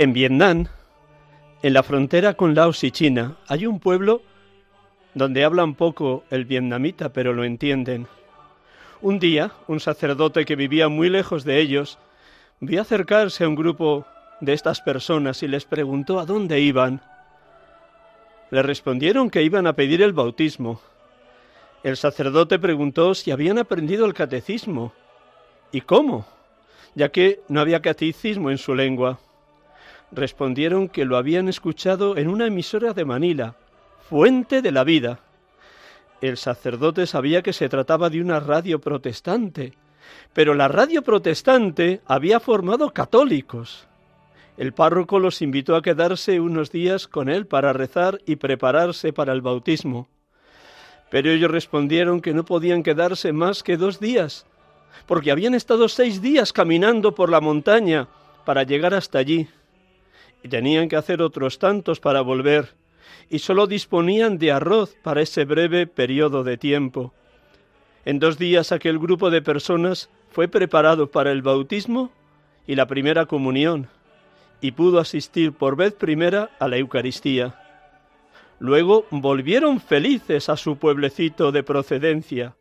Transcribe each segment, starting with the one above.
En Vietnam, en la frontera con Laos y China, hay un pueblo donde hablan poco el vietnamita, pero lo entienden. Un día, un sacerdote que vivía muy lejos de ellos, vio acercarse a un grupo de estas personas y les preguntó a dónde iban. Le respondieron que iban a pedir el bautismo. El sacerdote preguntó si habían aprendido el catecismo. ¿Y cómo? Ya que no había catecismo en su lengua respondieron que lo habían escuchado en una emisora de Manila, Fuente de la Vida. El sacerdote sabía que se trataba de una radio protestante, pero la radio protestante había formado católicos. El párroco los invitó a quedarse unos días con él para rezar y prepararse para el bautismo. Pero ellos respondieron que no podían quedarse más que dos días, porque habían estado seis días caminando por la montaña para llegar hasta allí y tenían que hacer otros tantos para volver, y sólo disponían de arroz para ese breve periodo de tiempo. En dos días aquel grupo de personas fue preparado para el bautismo y la primera comunión, y pudo asistir por vez primera a la Eucaristía. Luego volvieron felices a su pueblecito de procedencia.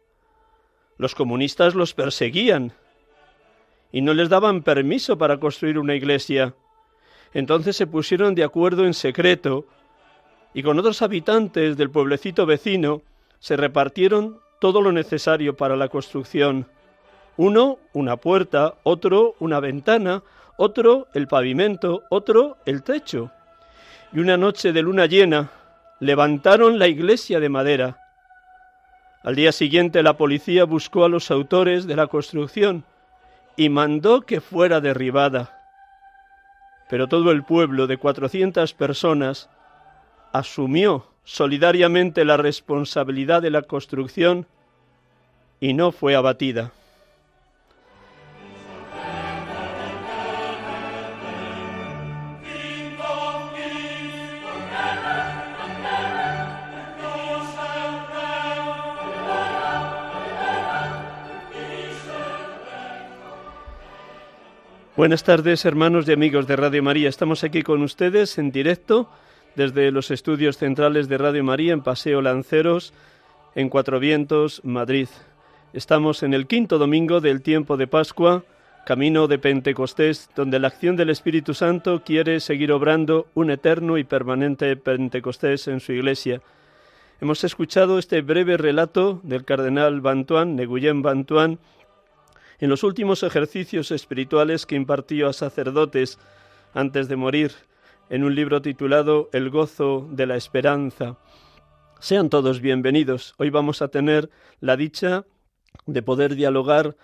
Los comunistas los perseguían y no les daban permiso para construir una iglesia. Entonces se pusieron de acuerdo en secreto y con otros habitantes del pueblecito vecino se repartieron todo lo necesario para la construcción. Uno una puerta, otro una ventana, otro el pavimento, otro el techo. Y una noche de luna llena levantaron la iglesia de madera. Al día siguiente la policía buscó a los autores de la construcción y mandó que fuera derribada pero todo el pueblo de cuatrocientas personas asumió solidariamente la responsabilidad de la construcción y no fue abatida. Buenas tardes, hermanos y amigos de Radio María. Estamos aquí con ustedes en directo desde los estudios centrales de Radio María en Paseo Lanceros, en Cuatro Vientos, Madrid. Estamos en el quinto domingo del tiempo de Pascua, camino de Pentecostés, donde la acción del Espíritu Santo quiere seguir obrando un eterno y permanente Pentecostés en su iglesia. Hemos escuchado este breve relato del cardenal Bantuán, Neguyen Bantuán, en los últimos ejercicios espirituales que impartió a sacerdotes antes de morir, en un libro titulado El gozo de la esperanza. Sean todos bienvenidos. Hoy vamos a tener la dicha de poder dialogar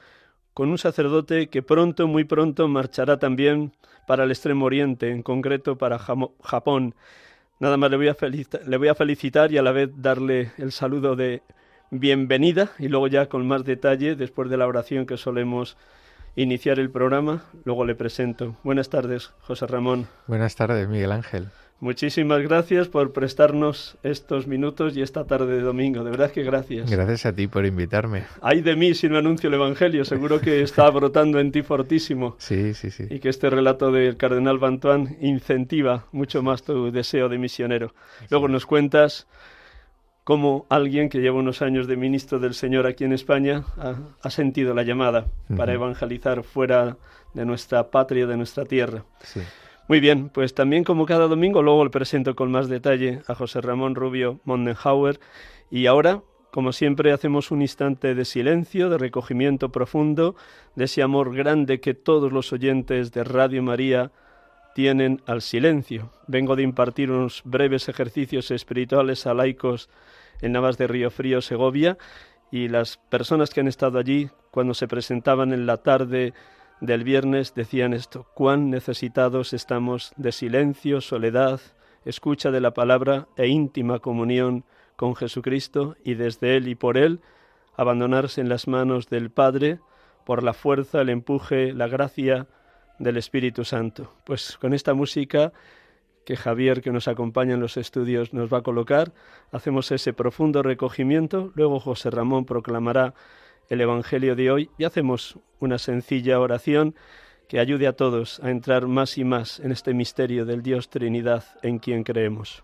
con un sacerdote que pronto, muy pronto, marchará también para el Extremo Oriente, en concreto para Japón. Nada más le voy, a felicitar y a la vez darle el saludo de bienvenida y luego ya con más detalle, después de la oración que solemos iniciar el programa, luego le presento. Buenas tardes, José Ramón. Buenas tardes, Miguel Ángel. Muchísimas gracias por prestarnos estos minutos y esta tarde de domingo. De verdad que gracias. Gracias a ti por invitarme. Ay de mí si no anuncio el Evangelio. Seguro que está brotando en ti fortísimo. Sí, sí, sí. Y que este relato del cardenal Bantuán incentiva mucho más tu deseo de misionero. Luego nos cuentas cómo alguien que lleva unos años de ministro del Señor aquí en España ha, ha sentido la llamada para evangelizar fuera de nuestra patria, de nuestra tierra. Sí. Muy bien, pues también como cada domingo, luego le presento con más detalle a José Ramón Rubio Mondenhauer. Y ahora, como siempre, hacemos un instante de silencio, de recogimiento profundo, de ese amor grande que todos los oyentes de Radio María tienen al silencio. Vengo de impartir unos breves ejercicios espirituales a laicos en Navas de Río Frío, Segovia, y las personas que han estado allí, cuando se presentaban en la tarde del viernes decían esto, cuán necesitados estamos de silencio, soledad, escucha de la palabra e íntima comunión con Jesucristo y desde Él y por Él abandonarse en las manos del Padre por la fuerza, el empuje, la gracia del Espíritu Santo. Pues con esta música que Javier, que nos acompaña en los estudios, nos va a colocar, hacemos ese profundo recogimiento, luego José Ramón proclamará el Evangelio de hoy y hacemos una sencilla oración que ayude a todos a entrar más y más en este misterio del Dios Trinidad en quien creemos.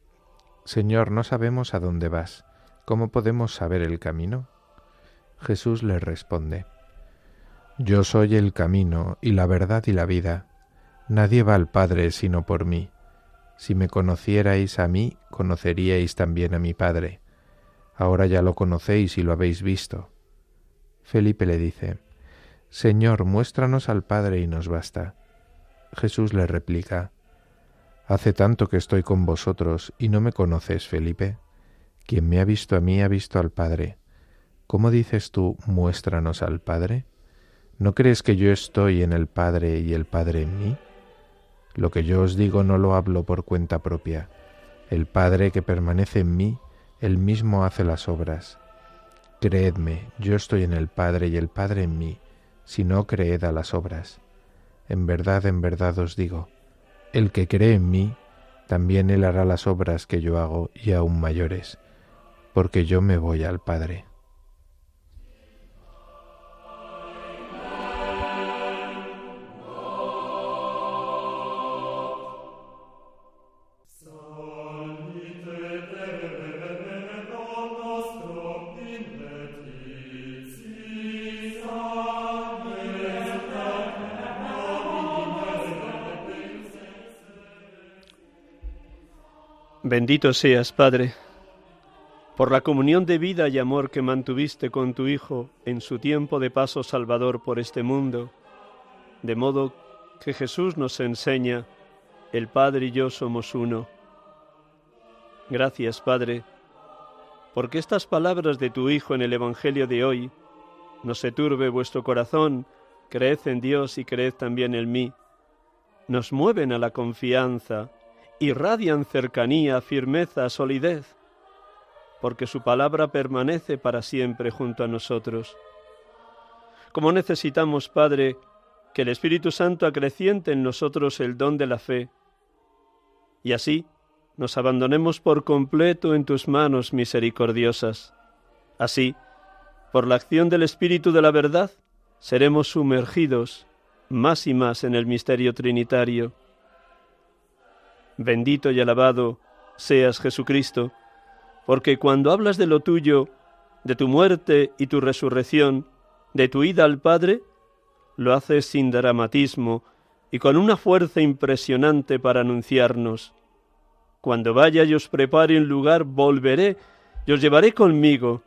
Señor, no sabemos a dónde vas. ¿Cómo podemos saber el camino? Jesús le responde, Yo soy el camino y la verdad y la vida. Nadie va al Padre sino por mí. Si me conocierais a mí, conoceríais también a mi Padre. Ahora ya lo conocéis y lo habéis visto. Felipe le dice, Señor, muéstranos al Padre y nos basta. Jesús le replica, Hace tanto que estoy con vosotros y no me conoces, Felipe. Quien me ha visto a mí ha visto al Padre. ¿Cómo dices tú, muéstranos al Padre? ¿No crees que yo estoy en el Padre y el Padre en mí? Lo que yo os digo no lo hablo por cuenta propia. El Padre que permanece en mí, él mismo hace las obras. Creedme, yo estoy en el Padre y el Padre en mí, si no creed a las obras. En verdad, en verdad os digo, el que cree en mí, también él hará las obras que yo hago y aún mayores, porque yo me voy al Padre. Bendito seas, Padre, por la comunión de vida y amor que mantuviste con tu Hijo en su tiempo de paso salvador por este mundo, de modo que Jesús nos enseña, el Padre y yo somos uno. Gracias, Padre, porque estas palabras de tu Hijo en el Evangelio de hoy, no se turbe vuestro corazón, creed en Dios y creed también en mí, nos mueven a la confianza, irradian cercanía, firmeza, solidez, porque su palabra permanece para siempre junto a nosotros. Como necesitamos, Padre, que el Espíritu Santo acreciente en nosotros el don de la fe, y así nos abandonemos por completo en tus manos misericordiosas. Así, por la acción del Espíritu de la verdad, seremos sumergidos más y más en el misterio trinitario. Bendito y alabado seas Jesucristo, porque cuando hablas de lo tuyo, de tu muerte y tu resurrección, de tu ida al Padre, lo hace sin dramatismo y con una fuerza impresionante para anunciarnos. Cuando vaya y os prepare un lugar, volveré y os llevaré conmigo,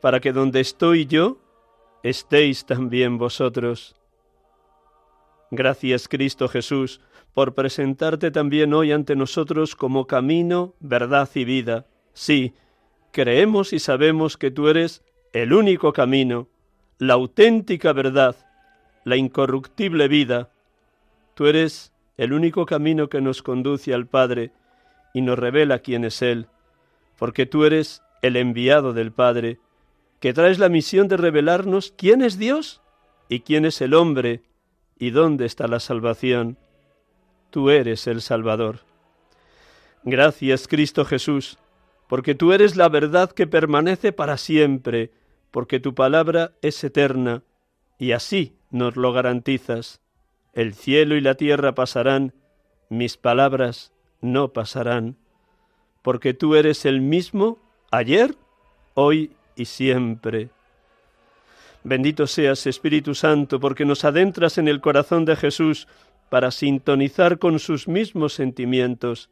para que donde estoy yo, estéis también vosotros. Gracias Cristo Jesús por presentarte también hoy ante nosotros como camino, verdad y vida. Sí, creemos y sabemos que tú eres el único camino, la auténtica verdad, la incorruptible vida. Tú eres el único camino que nos conduce al Padre y nos revela quién es Él, porque tú eres el enviado del Padre, que traes la misión de revelarnos quién es Dios y quién es el hombre y dónde está la salvación. Tú eres el Salvador. Gracias, Cristo Jesús, porque tú eres la verdad que permanece para siempre, porque tu palabra es eterna, y así nos lo garantizas. El cielo y la tierra pasarán, mis palabras no pasarán, porque tú eres el mismo ayer, hoy y siempre. Bendito seas, Espíritu Santo, porque nos adentras en el corazón de Jesús para sintonizar con sus mismos sentimientos,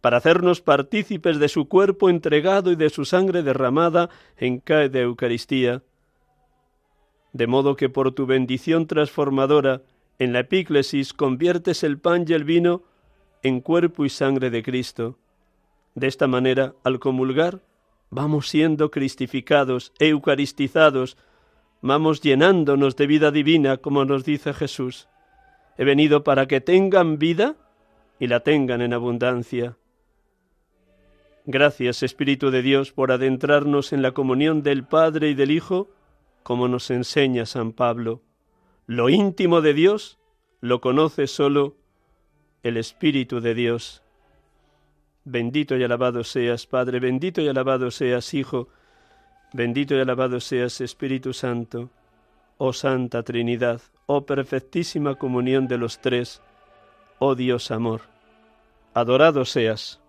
para hacernos partícipes de su cuerpo entregado y de su sangre derramada en cae de Eucaristía. De modo que por tu bendición transformadora en la epíclesis conviertes el pan y el vino en cuerpo y sangre de Cristo. De esta manera, al comulgar, vamos siendo cristificados, eucaristizados, vamos llenándonos de vida divina, como nos dice Jesús. He venido para que tengan vida y la tengan en abundancia. Gracias, Espíritu de Dios, por adentrarnos en la comunión del Padre y del Hijo, como nos enseña San Pablo. Lo íntimo de Dios lo conoce solo el Espíritu de Dios. Bendito y alabado seas, Padre, bendito y alabado seas, Hijo, bendito y alabado seas, Espíritu Santo, oh Santa Trinidad, oh perfectísima comunión de los tres, oh Dios amor. Adorado seas.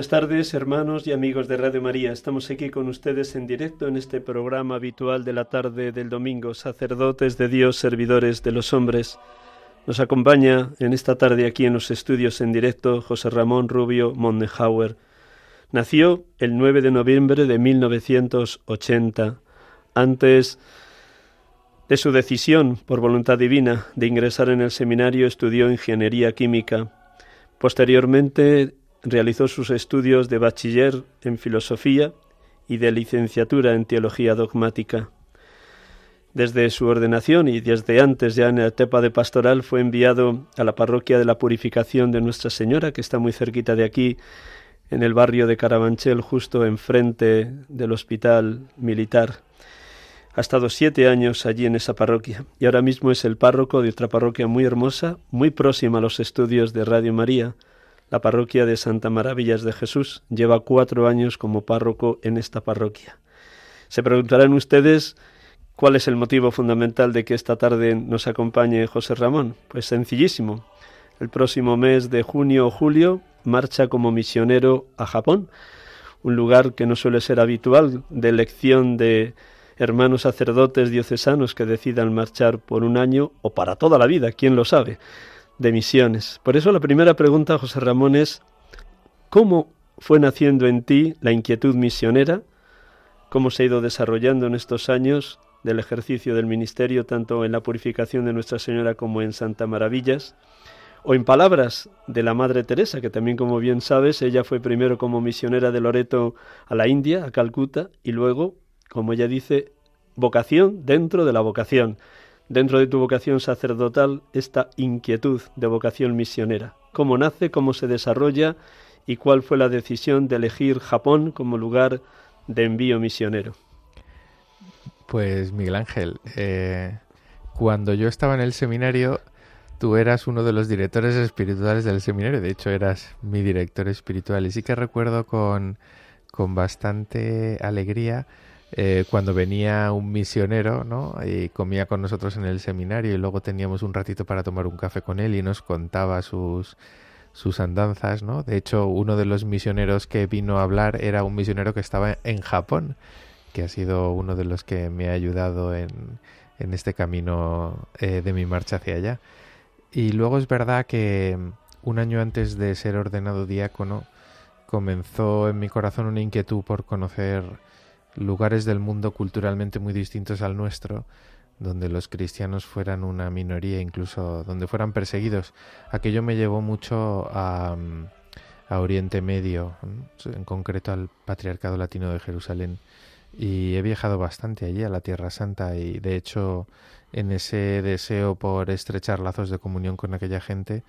Buenas tardes, hermanos y amigos de Radio María. Estamos aquí con ustedes en directo en este programa habitual de la tarde del domingo, sacerdotes de Dios, servidores de los hombres. Nos acompaña en esta tarde aquí en los estudios en directo José Ramón Rubio Mondenhauer. Nació el 9 de noviembre de 1980. Antes de su decisión, por voluntad divina, de ingresar en el seminario, estudió ingeniería química. Posteriormente realizó sus estudios de bachiller en filosofía y de licenciatura en teología dogmática. Desde su ordenación y desde antes ya en la etapa de pastoral fue enviado a la parroquia de la Purificación de Nuestra Señora, que está muy cerquita de aquí, en el barrio de Carabanchel, justo enfrente del hospital militar. Ha estado siete años allí en esa parroquia y ahora mismo es el párroco de otra parroquia muy hermosa, muy próxima a los estudios de Radio María, la parroquia de Santa Maravillas de Jesús. Lleva cuatro años como párroco en esta parroquia. Se preguntarán ustedes cuál es el motivo fundamental de que esta tarde nos acompañe José Ramón. Pues sencillísimo. El próximo mes de junio o julio marcha como misionero a Japón, un lugar que no suele ser habitual de elección de hermanos sacerdotes diocesanos que decidan marchar por un año o para toda la vida, quién lo sabe de misiones. Por eso la primera pregunta, José Ramón, es ¿cómo fue naciendo en ti la inquietud misionera cómo se ha ido desarrollando en estos años del ejercicio del ministerio, tanto en la purificación de Nuestra Señora como en Santa Maravillas, o en palabras de la Madre Teresa, que también como bien sabes, ella fue primero como misionera de Loreto a la India, a Calcuta, y luego, como ella dice, vocación dentro de la vocación. Dentro de tu vocación sacerdotal, esta inquietud de vocación misionera. ¿Cómo nace, cómo se desarrolla y cuál fue la decisión de elegir Japón como lugar de envío misionero? Pues Miguel Ángel, eh, cuando yo estaba en el seminario, tú eras uno de los directores espirituales del seminario, de hecho eras mi director espiritual y sí que recuerdo con, con bastante alegría eh, cuando venía un misionero, ¿no? Y comía con nosotros en el seminario y luego teníamos un ratito para tomar un café con él y nos contaba sus sus andanzas, ¿no? De hecho, uno de los misioneros que vino a hablar era un misionero que estaba en Japón que ha sido uno de los que me ha ayudado en, en este camino eh, de mi marcha hacia allá. Y luego es verdad que un año antes de ser ordenado diácono comenzó en mi corazón una inquietud por conocer lugares del mundo culturalmente muy distintos al nuestro, donde los cristianos fueran una minoría, incluso donde fueran perseguidos. Aquello me llevó mucho a, a Oriente Medio, en concreto al Patriarcado Latino de Jerusalén. Y he viajado bastante allí a la Tierra Santa y de hecho en ese deseo por estrechar lazos de comunión con aquella gente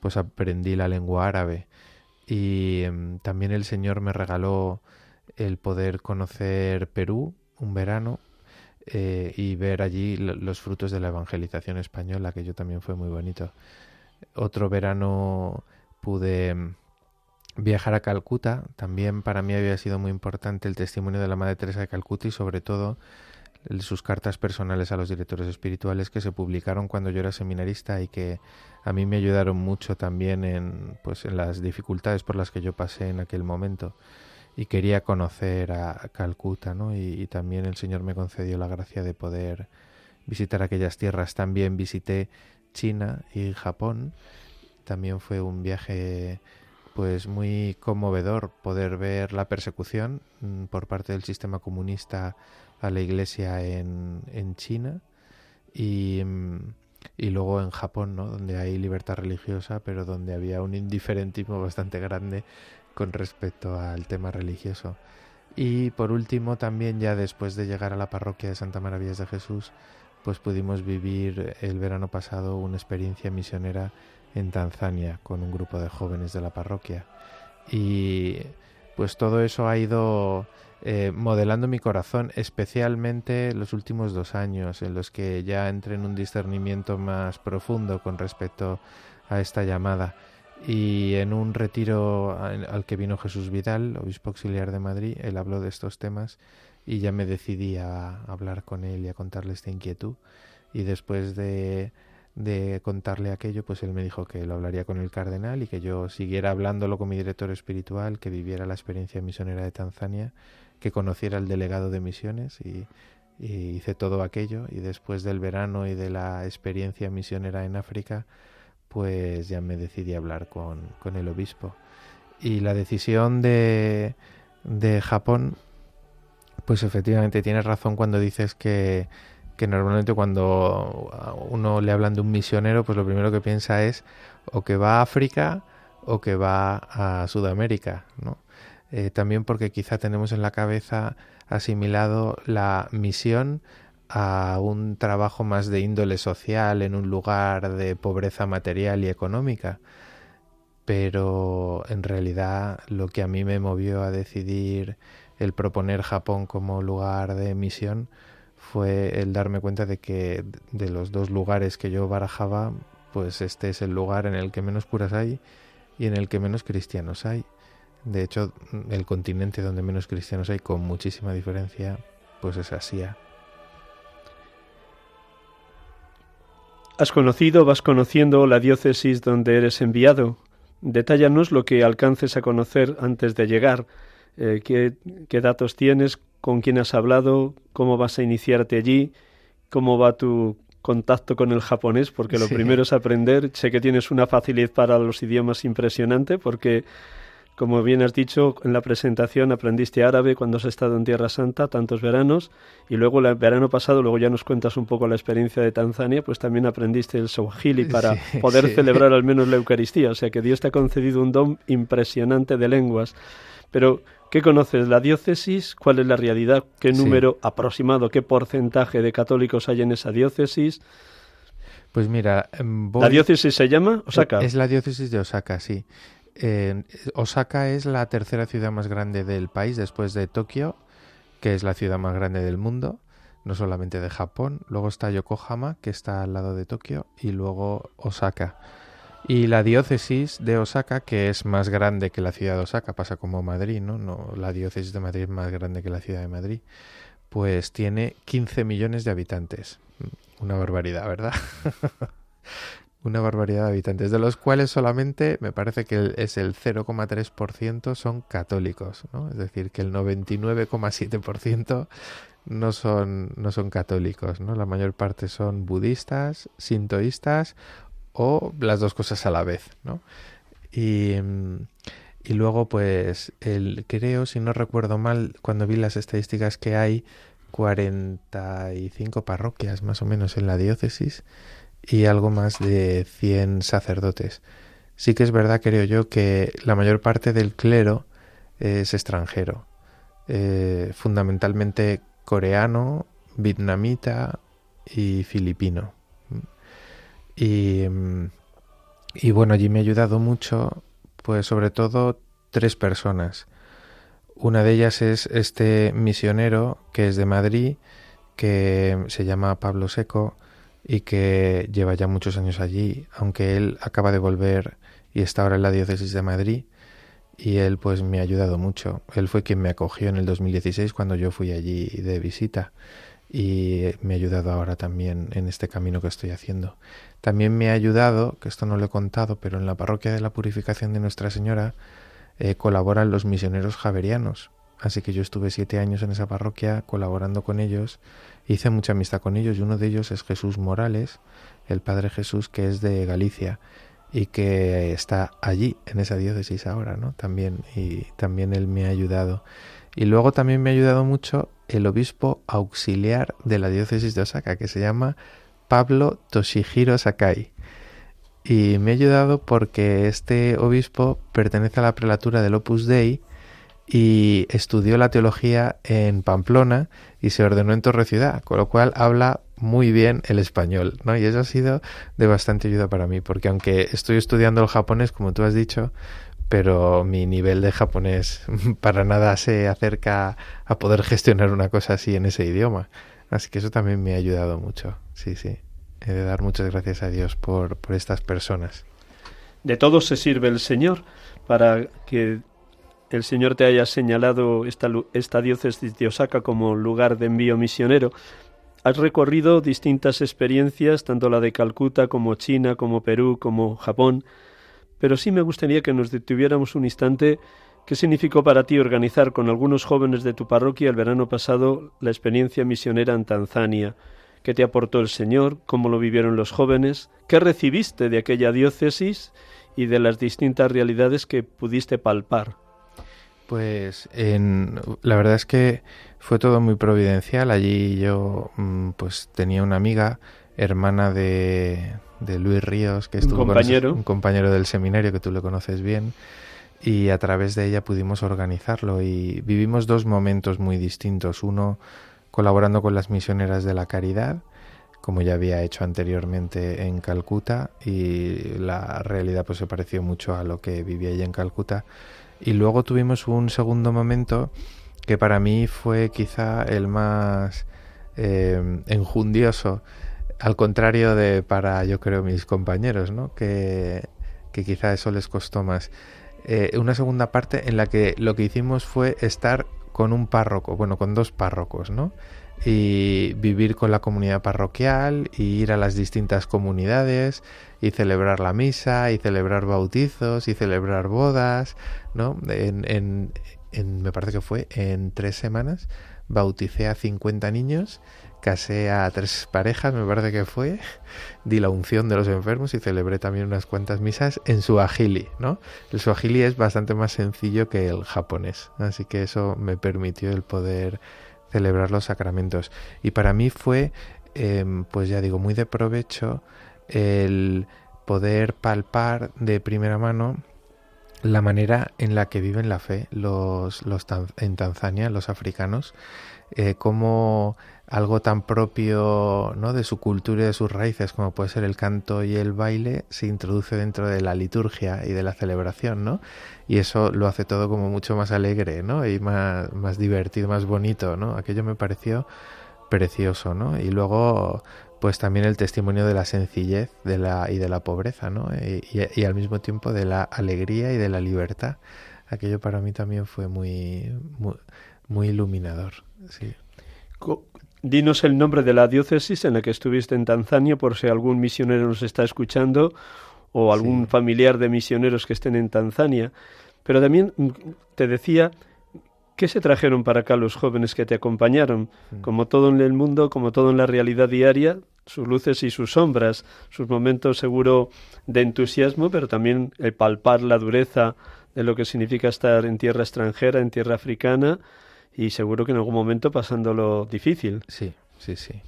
pues aprendí la lengua árabe. Y em, también el Señor me regaló el poder conocer Perú un verano eh, y ver allí los frutos de la evangelización española, que yo también fue muy bonito. Otro verano pude em, viajar a Calcuta. También para mí había sido muy importante el testimonio de la Madre Teresa de Calcuta y sobre todo sus cartas personales a los directores espirituales que se publicaron cuando yo era seminarista y que a mí me ayudaron mucho también en pues en las dificultades por las que yo pasé en aquel momento y quería conocer a Calcuta, ¿no? Y, también el Señor me concedió la gracia de poder visitar aquellas tierras. También visité China y Japón. También fue un viaje pues muy conmovedor poder ver la persecución mm, por parte del sistema comunista a la iglesia en, en China y, mm, y, luego en Japón, ¿no? donde hay libertad religiosa, pero donde había un indiferentismo bastante grande con respecto al tema religioso. Y por último, también ya después de llegar a la parroquia de Santa Maravillas de Jesús, pues pudimos vivir el verano pasado una experiencia misionera en Tanzania con un grupo de jóvenes de la parroquia. Y pues todo eso ha ido eh, modelando mi corazón, especialmente los últimos dos años, en los que ya entré en un discernimiento más profundo con respecto a esta llamada. Y en un retiro al que vino Jesús Vidal, obispo auxiliar de Madrid, él habló de estos temas y ya me decidí a hablar con él y a contarle esta inquietud. Y después de de contarle aquello, pues él me dijo que lo hablaría con el cardenal y que yo siguiera hablándolo con mi director espiritual, que viviera la experiencia misionera de Tanzania, que conociera el delegado de misiones y, hice todo aquello y después del verano y de la experiencia misionera en África, pues ya me decidí a hablar con, con el obispo. Y la decisión de, de Japón, pues efectivamente tienes razón cuando dices que que normalmente cuando uno le hablan de un misionero, pues lo primero que piensa es o que va a África o que va a Sudamérica, ¿no? Eh, también porque quizá tenemos en la cabeza asimilado la misión a un trabajo más de índole social en un lugar de pobreza material y económica. Pero en realidad lo que a mí me movió a decidir el proponer Japón como lugar de misión fue el darme cuenta de que de los dos lugares que yo barajaba, pues este es el lugar en el que menos curas hay y en el que menos cristianos hay. De hecho, el continente donde menos cristianos hay, con muchísima diferencia, pues es Asia. Has conocido, vas conociendo la diócesis donde eres enviado. Detállanos lo que alcances a conocer antes de llegar. Eh, ¿qué, ¿Qué datos tienes? con quién has hablado, cómo vas a iniciarte allí, cómo va tu contacto con el japonés, porque lo primero es aprender. Sé que tienes una facilidad para los idiomas impresionante, porque Como bien has dicho, en la presentación aprendiste árabe cuando has estado en Tierra Santa, tantos veranos, y luego el verano pasado, luego ya nos cuentas un poco la experiencia de Tanzania, pues también aprendiste el Swahili para poder celebrar al menos la Eucaristía. O sea que Dios te ha concedido un don impresionante de lenguas. Pero, ¿qué conoces? ¿La diócesis? ¿Cuál es la realidad? ¿Qué número aproximado, qué porcentaje de católicos hay en esa diócesis? Pues mira, em, ¿la diócesis se llama Osaka? Es la diócesis de Osaka, sí. Osaka es la tercera ciudad más grande del país después de Tokio, que es la ciudad más grande del mundo, no solamente de Japón. Luego está Yokohama, que está al lado de Tokio, y luego Osaka. Y la diócesis de Osaka, que es más grande que la ciudad de Osaka, pasa como Madrid, ¿no? no la diócesis de Madrid es más grande que la ciudad de Madrid, pues tiene 15 millones de habitantes. Una barbaridad, ¿verdad? una barbaridad de habitantes, de los cuales solamente me parece que es el 0,3% son católicos, ¿no? Es decir, que el 99,7% no son, no son católicos, ¿no? La mayor parte son budistas, sintoístas o las dos cosas a la vez, ¿no? Y, y luego, pues, el, creo, si no recuerdo mal, cuando vi las estadísticas que hay, 45 parroquias más o menos en la diócesis y algo más de 100 sacerdotes. Sí que es verdad, creo yo, que la mayor parte del clero es extranjero, eh, fundamentalmente coreano, vietnamita y filipino. Y, y bueno, allí me ha ayudado mucho, pues sobre todo tres personas. Una de ellas es este misionero que es de Madrid, que se llama Pablo Seco, y que lleva ya muchos años allí, aunque él acaba de volver y está ahora en la diócesis de Madrid y él pues me ha ayudado mucho. Él fue quien me acogió en el 2016 cuando yo fui allí de visita y me ha ayudado ahora también en este camino que estoy haciendo. También me ha ayudado, que esto no lo he contado, pero en la parroquia de la Purificación de Nuestra Señora eh, colaboran los misioneros javerianos. Así que yo estuve siete años en esa parroquia colaborando con ellos hice mucha amistad con ellos y uno de ellos es Jesús Morales, el Padre Jesús que es de Galicia y que está allí en esa diócesis ahora, ¿no? También y también él me ha ayudado. Y luego también me ha ayudado mucho el obispo auxiliar de la diócesis de Osaka que se llama Pablo Toshihiro Sakai. Y me ha ayudado porque este obispo pertenece a la prelatura del Opus Dei y estudió la teología en Pamplona y se ordenó en Torre Ciudad, con lo cual habla muy bien el español, ¿no? Y eso ha sido de bastante ayuda para mí, porque aunque estoy estudiando el japonés, como tú has dicho, pero mi nivel de japonés para nada se acerca a poder gestionar una cosa así en ese idioma. Así que eso también me ha ayudado mucho, sí, sí. He de dar muchas gracias a Dios por, por estas personas. De todo se sirve el Señor para que el Señor te haya señalado esta, diócesis de Osaka como lugar de envío misionero. Has recorrido distintas experiencias, tanto la de Calcuta como China, como Perú, como Japón, pero sí me gustaría que nos detuviéramos un instante qué significó para ti organizar con algunos jóvenes de tu parroquia el verano pasado la experiencia misionera en Tanzania. ¿Qué te aportó el Señor? ¿Cómo lo vivieron los jóvenes? ¿Qué recibiste de aquella diócesis y de las distintas realidades que pudiste palpar? Pues en, la verdad es que fue todo muy providencial. Allí yo mm, pues tenía una amiga, hermana de, de Luis Ríos, que estuvo un compañero. un compañero del seminario que tú le conoces bien, y a través de ella pudimos organizarlo y vivimos dos momentos muy distintos. Uno colaborando con las misioneras de la caridad, como ya había hecho anteriormente en Calcuta, y la realidad pues se pareció mucho a lo que vivía ella en Calcuta y luego tuvimos un segundo momento que para mí fue quizá el más eh, enjundioso, al contrario de para, yo creo, mis compañeros, ¿no? Que, que quizá eso les costó más. Eh, una segunda parte en la que lo que hicimos fue estar con un párroco, bueno, con dos párrocos, ¿no? Y vivir con la comunidad parroquial y ir a las distintas comunidades y celebrar la misa y celebrar bautizos y celebrar bodas, ¿no? En, en, me parece que fue en tres semanas bauticé a 50 niños casé a tres parejas, me parece que fue, di la unción de los enfermos y celebré también unas cuantas misas en suajili, ¿no? El suajili es bastante más sencillo que el japonés, así que eso me permitió el poder celebrar los sacramentos. Y para mí fue, em, pues ya digo, muy de provecho el poder palpar de primera mano la manera en la que viven la fe los, los en Tanzania, los africanos, eh, como algo tan propio ¿no? de su cultura y de sus raíces como puede ser el canto y el baile se introduce dentro de la liturgia y de la celebración, ¿no? Y eso lo hace todo como mucho más alegre, ¿no? Y más, más divertido, más bonito, ¿no? Aquello me pareció precioso, ¿no? Y luego pues también el testimonio de la sencillez de la, y de la pobreza, ¿no? Y, al mismo tiempo de la alegría y de la libertad. Aquello para mí también fue muy, muy, iluminador. Sí. Dinos el nombre de la diócesis en la que estuviste en Tanzania, por si algún misionero nos está escuchando o algún familiar de misioneros que estén en Tanzania. Pero también mm, te decía ¿Qué se trajeron para acá los jóvenes que te acompañaron? Mm. Como todo en el mundo, como todo en la realidad diaria, sus luces y sus sombras, sus momentos seguro de entusiasmo, pero también el palpar la dureza de lo que significa estar en tierra extranjera, en tierra africana, y seguro que en algún momento pasándolo difícil. Sí, sí, sí.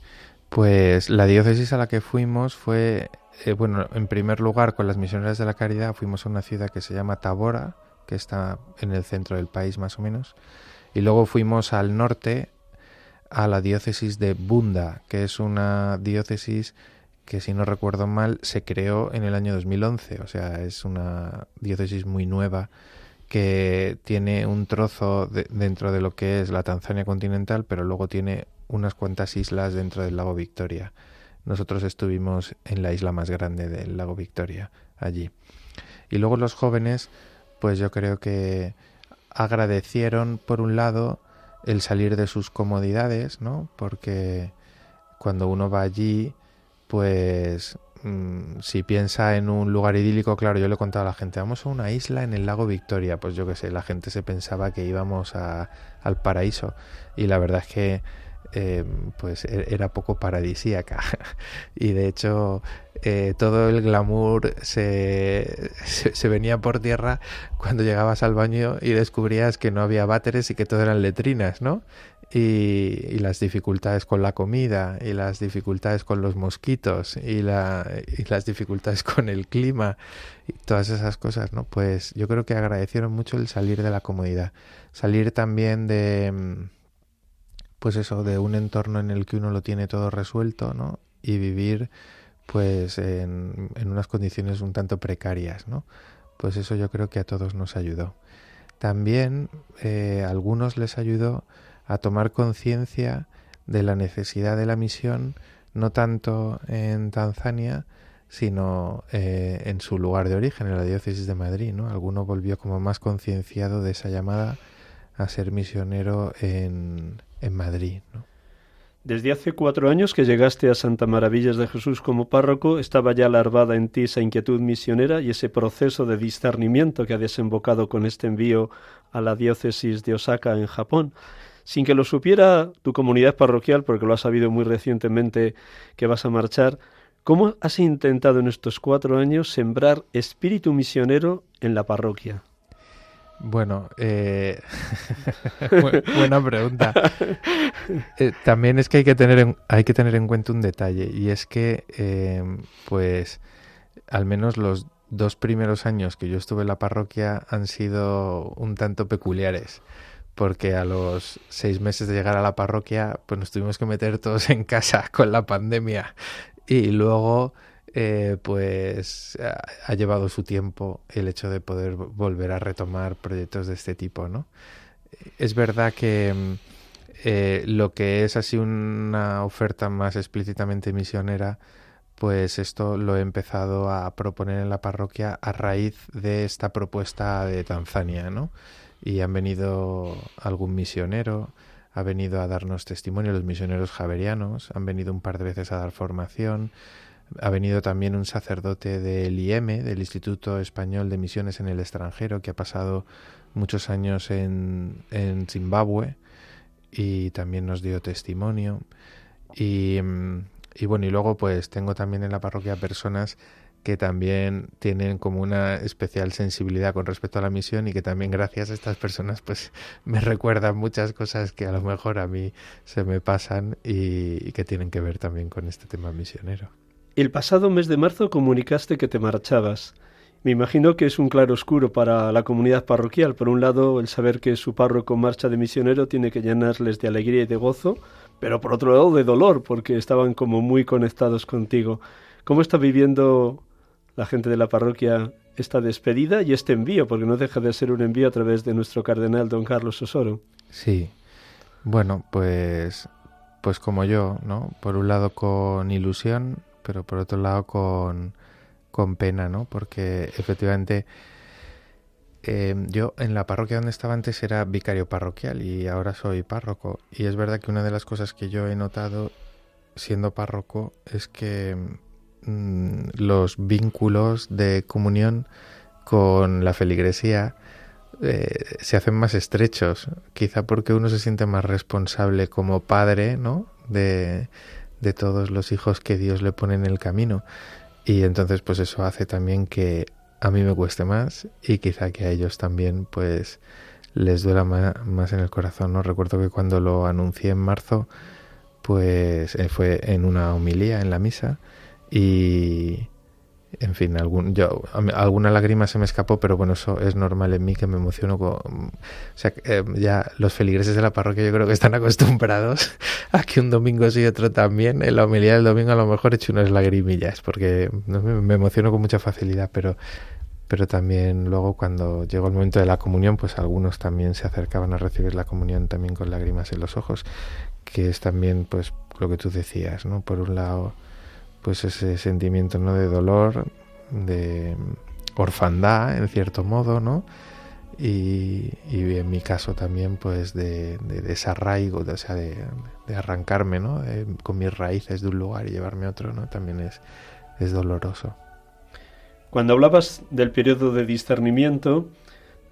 Pues la diócesis a la que fuimos fue, eh, bueno, en primer lugar con las misioneras de la caridad fuimos a una ciudad que se llama Tabora, que está en el centro del país más o menos. Y luego fuimos al norte a la diócesis de Bunda, que es una diócesis que si no recuerdo mal se creó en el año 2011, o sea, es una diócesis muy nueva que tiene un trozo dentro de lo que es la Tanzania continental, pero luego tiene unas cuantas islas dentro del lago Victoria. Nosotros estuvimos en la isla más grande del lago Victoria, allí. Y luego los jóvenes pues yo creo que agradecieron por un lado el salir de sus comodidades, ¿no? Porque cuando uno va allí, pues mm, si piensa en un lugar idílico, claro, yo le he contado a la gente, vamos a una isla en el lago Victoria, pues yo qué sé, la gente se pensaba que íbamos a, al paraíso. Y la verdad es que eh, pues e-, era poco paradisíaca. Y de hecho eh, todo el glamour se, se, venía por tierra cuando llegabas al baño y descubrías que no había váteres y que todo eran letrinas, ¿no? Y, y, las dificultades con la comida y las dificultades con los mosquitos y, la, y las dificultades con el clima y todas esas cosas, ¿no? Pues yo creo que agradecieron mucho el salir de la comodidad, salir también de pues eso, de un entorno en el que uno lo tiene todo resuelto, ¿no? Y vivir pues en, en unas condiciones un tanto precarias, ¿no? Pues eso yo creo que a todos nos ayudó. También eh, a algunos les ayudó a tomar conciencia de la necesidad de la misión, no tanto en Tanzania, sino eh, en su lugar de origen, en la diócesis de Madrid, ¿no? Alguno volvió como más concienciado de esa llamada a ser misionero en, en Madrid. Desde hace cuatro años que llegaste a Santa Maravillas de Jesús como párroco, estaba ya larvada en ti esa inquietud misionera y ese proceso de discernimiento que ha desembocado con este envío a la diócesis de Osaka en Japón. Sin que lo supiera tu comunidad parroquial, porque lo has sabido muy recientemente que vas a marchar, ¿cómo has intentado en estos cuatro años sembrar espíritu misionero en la parroquia? Bueno, eh, buena pregunta. Eh, también es que hay que tener en, hay que tener en cuenta un detalle y es que, eh, pues, al menos los dos primeros años que yo estuve en la parroquia han sido un tanto peculiares porque a los seis meses de llegar a la parroquia, pues nos tuvimos que meter todos en casa con la pandemia y luego eh, pues ha, llevado su tiempo el hecho de poder volver a retomar proyectos de este tipo, ¿no? Es verdad que mm, eh, lo que es así una oferta más explícitamente misionera, pues esto lo he empezado a proponer en la parroquia a raíz de esta propuesta de Tanzania, ¿no? Y han venido algún misionero, ha venido a darnos testimonio, los misioneros javerianos, han venido un par de veces a dar formación, ha venido también un sacerdote del IEM, del Instituto Español de Misiones en el extranjero, que ha pasado muchos años en, en Zimbabue y también nos dio testimonio. Y, mm, y bueno, y luego pues tengo también en la parroquia personas que también tienen como una especial sensibilidad con respecto a la misión y que también gracias a estas personas pues me recuerdan muchas cosas que a lo mejor a mí se me pasan y, que tienen que ver también con este tema misionero. El pasado mes de marzo comunicaste que te marchabas. Me imagino que es un claro oscuro para la comunidad parroquial. Por un lado, el saber que su párroco marcha de misionero tiene que llenarles de alegría y de gozo, pero por otro lado de dolor, porque estaban como muy conectados contigo. ¿Cómo está viviendo la gente de la parroquia esta despedida y este envío, porque no deja de ser un envío a través de nuestro cardenal don Carlos Osoro. Sí, bueno, pues, pues como yo, ¿no? Por un lado con ilusión, pero por otro lado con, con pena, ¿no? Porque efectivamente eh, yo en la parroquia donde estaba antes era vicario parroquial y ahora soy párroco. Y es verdad que una de las cosas que yo he notado siendo párroco es que Mm, los vínculos de comunión con la feligresía eh, se hacen más estrechos, quizá porque uno se siente más responsable como padre, ¿no? De, todos los hijos que Dios le pone en el camino. Y entonces, pues eso hace también que a mí me cueste más y quizá que a ellos también, pues les duela más, en el corazón, ¿no? Recuerdo que cuando lo anuncié en marzo, pues eh, fue en una homilía en la misa y en fin, algún, yo, alguna lágrima se me escapó, pero bueno, eso es normal en mí que me emociono. Con, o sea, eh, ya los feligreses de la parroquia yo creo que están acostumbrados a que un domingo sí y otro también. En la humildad del domingo a lo mejor he hecho unas lagrimillas, porque me, emociono con mucha facilidad, pero, pero también luego cuando llegó el momento de la comunión, pues algunos también se acercaban a recibir la comunión también con lágrimas en los ojos, que es también pues lo que tú decías, ¿no? Por un lado pues ese sentimiento no de dolor, de orfandad en cierto modo, ¿no? Y, en mi caso también pues de, desarraigo, de, o sea, de, arrancarme, ¿no? con mis raíces de un lugar y llevarme a otro, ¿no? También es, es doloroso. Cuando hablabas del periodo de discernimiento,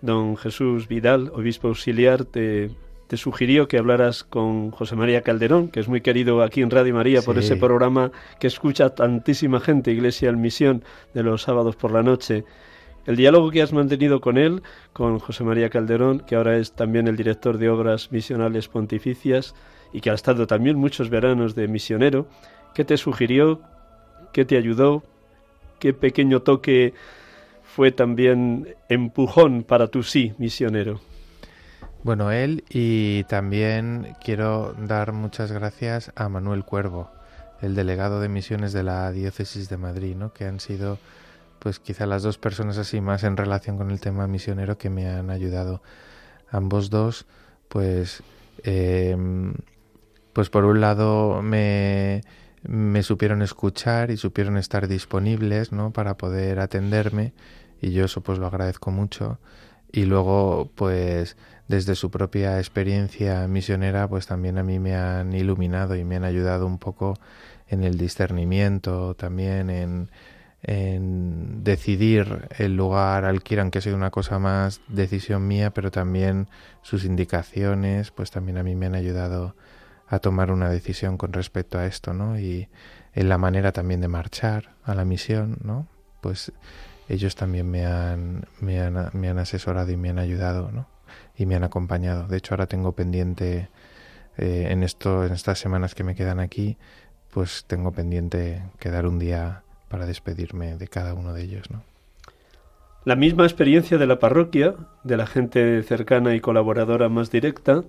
don Jesús Vidal, obispo auxiliar, te te sugirió que hablaras con José María Calderón, que es muy querido aquí en Radio María por ese programa que escucha tantísima gente, Iglesia en Misión, de los sábados por la noche. El diálogo que has mantenido con él, con José María Calderón, que ahora es también el director de Obras Misionales Pontificias y que ha estado también muchos veranos de misionero, ¿qué te sugirió? ¿Qué te ayudó? ¿Qué pequeño toque fue también empujón para tu sí misionero? Bueno, él y también quiero dar muchas gracias a Manuel Cuervo, el delegado de misiones de la diócesis de Madrid, ¿no? que han sido pues quizá las dos personas así más en relación con el tema misionero que me han ayudado. Ambos dos, pues, em, pues por un lado me, me supieron escuchar y supieron estar disponibles, ¿no? Para poder atenderme y yo eso pues lo agradezco mucho. Y luego, pues, desde su propia experiencia misionera, pues también a mí me han iluminado y me han ayudado un poco en el discernimiento, también en, decidir el lugar al que ir, aunque sido una cosa más decisión mía, pero también sus indicaciones, pues también a mí me han ayudado a tomar una decisión con respecto a esto, ¿no? Y en la manera también de marchar a la misión, ¿no? Pues ellos también me han asesorado y me han ayudado, ¿no? Y me han acompañado. De hecho, ahora tengo pendiente eh, en esto, en estas semanas que me quedan aquí, pues tengo pendiente quedar un día para despedirme de cada uno de ellos, ¿no? La misma experiencia de la parroquia, de la gente cercana y colaboradora más directa,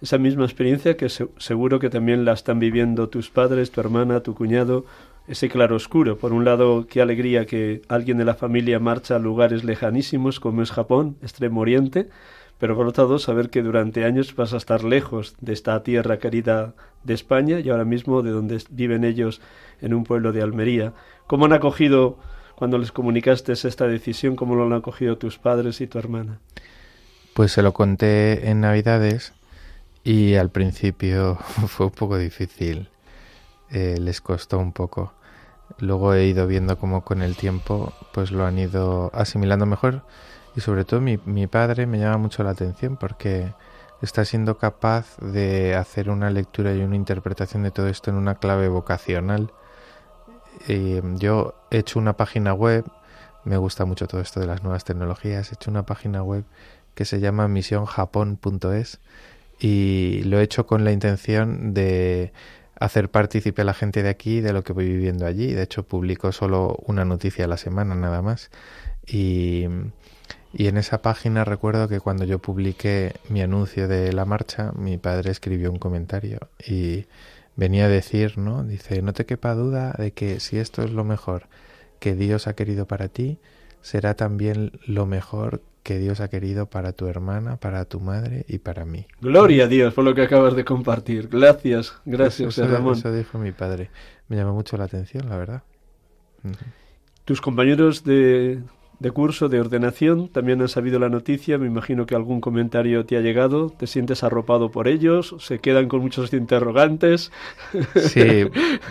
esa misma experiencia que seguro que también la están viviendo tus padres, tu hermana, tu cuñado, ese claro oscuro. Por un lado, qué alegría que alguien de la familia marcha a lugares lejanísimos como es Japón, Extremo Oriente, pero por otro lado saber que durante años vas a estar lejos de esta tierra querida de España y ahora mismo de donde viven ellos en un pueblo de Almería. ¿Cómo han acogido cuando les comunicaste esta decisión? ¿Cómo lo han acogido tus padres y tu hermana? Pues se lo conté en Navidades y al principio fue un poco difícil, eh, les costó un poco. Luego he ido viendo cómo con el tiempo pues lo han ido asimilando mejor y sobre todo mi, mi padre me llama mucho la atención porque está siendo capaz de hacer una lectura y una interpretación de todo esto en una clave vocacional. yo he hecho una página web, me gusta mucho todo esto de las nuevas tecnologías, he hecho una página web que se llama misionjapón.es y lo he hecho con la intención de hacer partícipe a la gente de aquí de lo que voy viviendo allí. De hecho, publico solo una noticia a la semana nada más. Y, y en esa página recuerdo que cuando yo publiqué mi anuncio de la marcha, mi padre escribió un comentario y venía a decir, ¿no? Dice, no te quepa duda de que si esto es lo mejor que Dios ha querido para ti, será también lo mejor que Dios ha querido para tu hermana, para tu madre y para mí. Gloria a Dios por lo que acabas de compartir. Gracias, gracias, eso, Ramón. Eso dijo mi padre. Me llamó mucho la atención, la verdad. Tus compañeros de, de curso, de ordenación, también han sabido la noticia. Me imagino que algún comentario te ha llegado. ¿Te sientes arropado por ellos? ¿Se quedan con muchos interrogantes? Sí,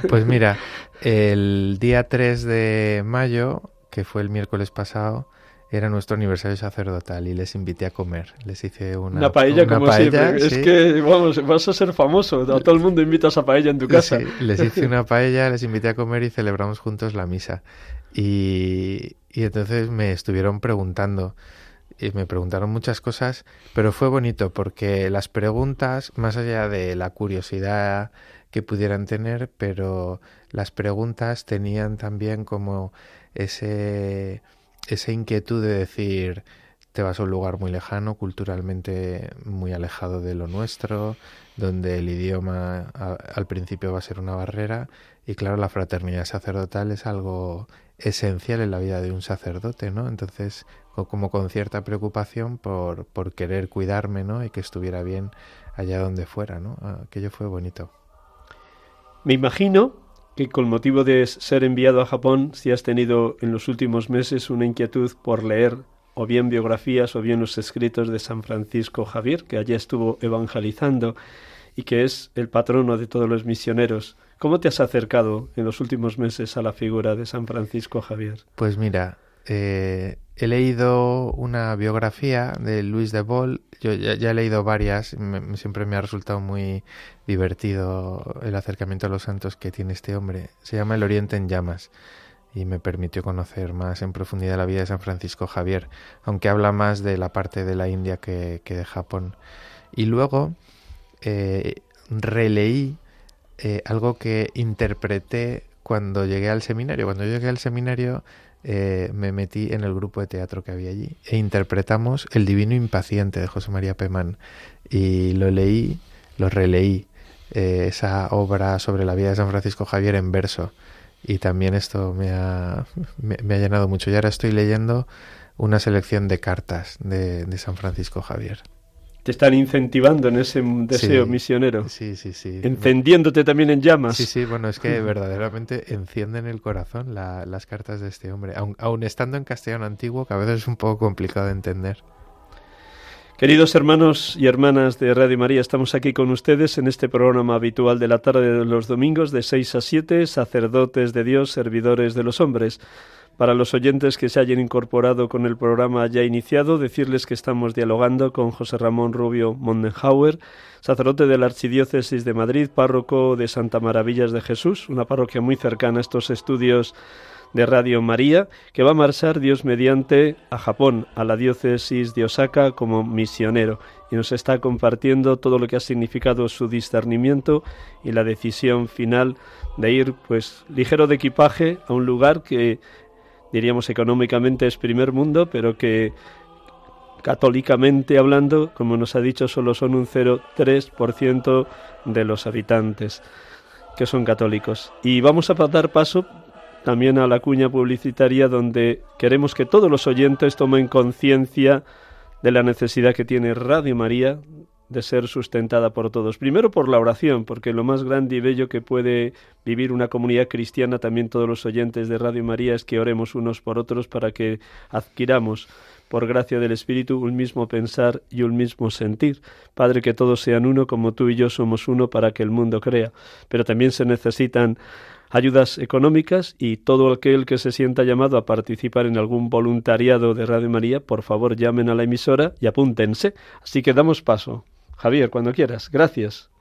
pues mira, el día 3 de mayo, que fue el miércoles pasado, era nuestro aniversario sacerdotal y les invité a comer. Les hice una, una paella como siempre. Es que, vamos, vas a ser famoso. A todo el mundo invitas a paella en tu casa. Sí, les hice una paella, les invité a comer y celebramos juntos la misa. Y, y entonces me estuvieron preguntando y me preguntaron muchas cosas, pero fue bonito porque las preguntas, más allá de la curiosidad que pudieran tener, pero las preguntas tenían también como ese esa inquietud de decir te vas a un lugar muy lejano, culturalmente muy alejado de lo nuestro, donde el idioma al principio va a ser una barrera y claro, la fraternidad sacerdotal es algo esencial en la vida de un sacerdote, ¿no? Entonces, como con cierta preocupación por, por querer cuidarme, ¿no? Y que estuviera bien allá donde fuera, ¿no? Aquello fue bonito. Me imagino que con motivo de ser enviado a Japón, si has tenido en los últimos meses una inquietud por leer o bien biografías o bien los escritos de San Francisco Javier, que allá estuvo evangelizando y que es el patrono de todos los misioneros. ¿Cómo te has acercado en los últimos meses a la figura de San Francisco Javier? Pues mira, eh, he leído una biografía de Luis de Bol. Yo ya, he leído varias. siempre me ha resultado muy divertido el acercamiento a los santos que tiene este hombre. Se llama El Oriente en Llamas y me permitió conocer más en profundidad la vida de San Francisco Javier, aunque habla más de la parte de la India que, de Japón. Y luego eh, releí eh, algo que interpreté cuando llegué al seminario. Cuando llegué al seminario eh, me metí en el grupo de teatro que había allí e interpretamos El Divino Impaciente de José María Pemán. Y lo leí, lo releí, eh, esa obra sobre la vida de San Francisco Javier en verso. Y también esto me ha, me, ha llenado mucho. Y ahora estoy leyendo una selección de cartas de San Francisco Javier te están incentivando en ese deseo misionero. Sí, sí, sí. Encendiéndote también en llamas. Sí, sí, bueno, es que verdaderamente encienden el corazón las cartas de este hombre, aun, estando en castellano antiguo, que a veces es un poco complicado de entender. Queridos hermanos y hermanas de Radio María, estamos aquí con ustedes en este programa habitual de la tarde de los domingos de 6 a 7, sacerdotes de Dios, servidores de los hombres. Para los oyentes que se hayan incorporado con el programa ya iniciado, decirles que estamos dialogando con José Ramón Rubio Mondenhauer, sacerdote de la Archidiócesis de Madrid, párroco de Santa Maravillas de Jesús, una parroquia muy cercana a estos estudios de Radio María, que va a marchar Dios mediante a Japón, a la diócesis de Osaka como misionero, y nos está compartiendo todo lo que ha significado su discernimiento y la decisión final de ir pues ligero de equipaje a un lugar que diríamos económicamente es primer mundo, pero que católicamente hablando, como nos ha dicho, solo son un 0,3% de los habitantes que son católicos. Y vamos a dar paso también a la cuña publicitaria donde queremos que todos los oyentes tomen conciencia de la necesidad que tiene Radio María de ser sustentada por todos. Primero por la oración, porque lo más grande y bello que puede vivir una comunidad cristiana, también todos los oyentes de Radio María, es que oremos unos por otros para que adquiramos, por gracia del Espíritu, un mismo pensar y un mismo sentir. Padre, que todos sean uno como tú y yo somos uno para que el mundo crea. Pero también se necesitan ayudas económicas y todo aquel que se sienta llamado a participar en algún voluntariado de Radio María, por favor llamen a la emisora y apúntense. Así que damos paso. Javier, cuando quieras. Gracias.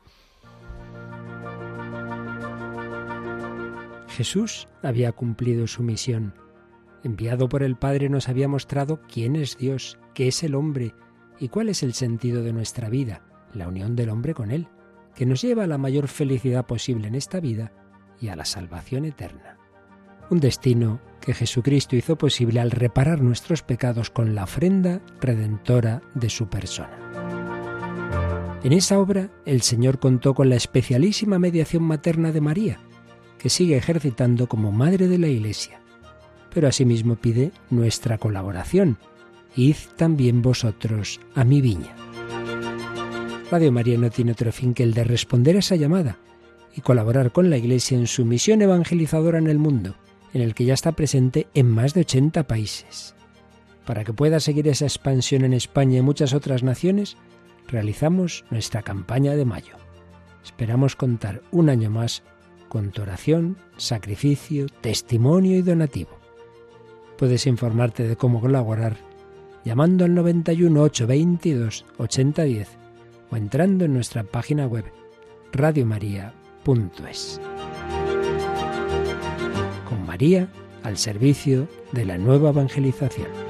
Jesús había cumplido su misión. Enviado por el Padre nos había mostrado quién es Dios, qué es el hombre y cuál es el sentido de nuestra vida, la unión del hombre con Él, que nos lleva a la mayor felicidad posible en esta vida y a la salvación eterna. Un destino que Jesucristo hizo posible al reparar nuestros pecados con la ofrenda redentora de su persona. En esa obra el Señor contó con la especialísima mediación materna de María, que sigue ejercitando como Madre de la Iglesia, pero asimismo pide nuestra colaboración. Id también vosotros a mi viña. Radio María no tiene otro fin que el de responder a esa llamada y colaborar con la Iglesia en su misión evangelizadora en el mundo, en el que ya está presente en más de 80 países. Para que pueda seguir esa expansión en España y muchas otras naciones, realizamos nuestra campaña de mayo. Esperamos contar un año más con tu oración, sacrificio, testimonio y donativo. Puedes informarte de cómo colaborar llamando al 91 822 8010 o entrando en nuestra página web radiomaria.es. Con María al servicio de la nueva evangelización.